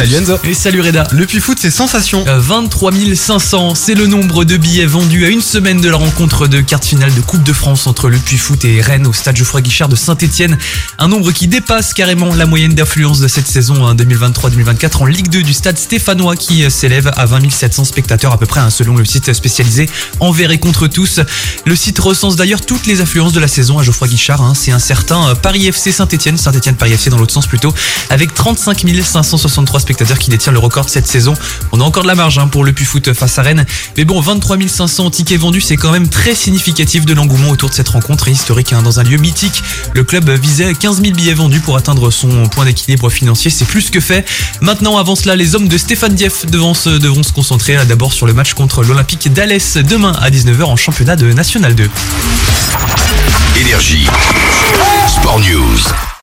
Salut Enzo. Et salut Reda. Le Puy-Foot, c'est sensation. Euh, 23 500, c'est le nombre de billets vendus à une semaine de la rencontre de quart de finale de Coupe de France entre le Puy-Foot et Rennes au stade Geoffroy Guichard de Saint-Etienne. Un nombre qui dépasse carrément la moyenne d'affluence de cette saison hein, 2023-2024 en Ligue 2 du stade stéphanois qui euh, s'élève à 20 700 spectateurs à peu près hein, selon le site spécialisé Envers et contre tous. Le site recense d'ailleurs toutes les affluences de la saison à Geoffroy Guichard. hein. C'est un certain euh, Paris FC Saint-Etienne, Saint-Etienne Paris FC dans l'autre sens plutôt, avec 35 563 spectateurs qui détient le record de cette saison. On a encore de la marge hein, pour le Puy-Foot face à Rennes. Mais bon, 23 500 tickets vendus, c'est quand même très significatif de l'engouement autour de cette rencontre historique hein, dans un lieu mythique. Le club visait 15 000 billets vendus pour atteindre son point d'équilibre financier. C'est plus que fait. Maintenant, avant cela, les hommes de Stéphane Dieff devront se, devront se concentrer euh, d'abord sur le match contre l'Olympique d'Alès demain à 19h en championnat de National 2. Énergie.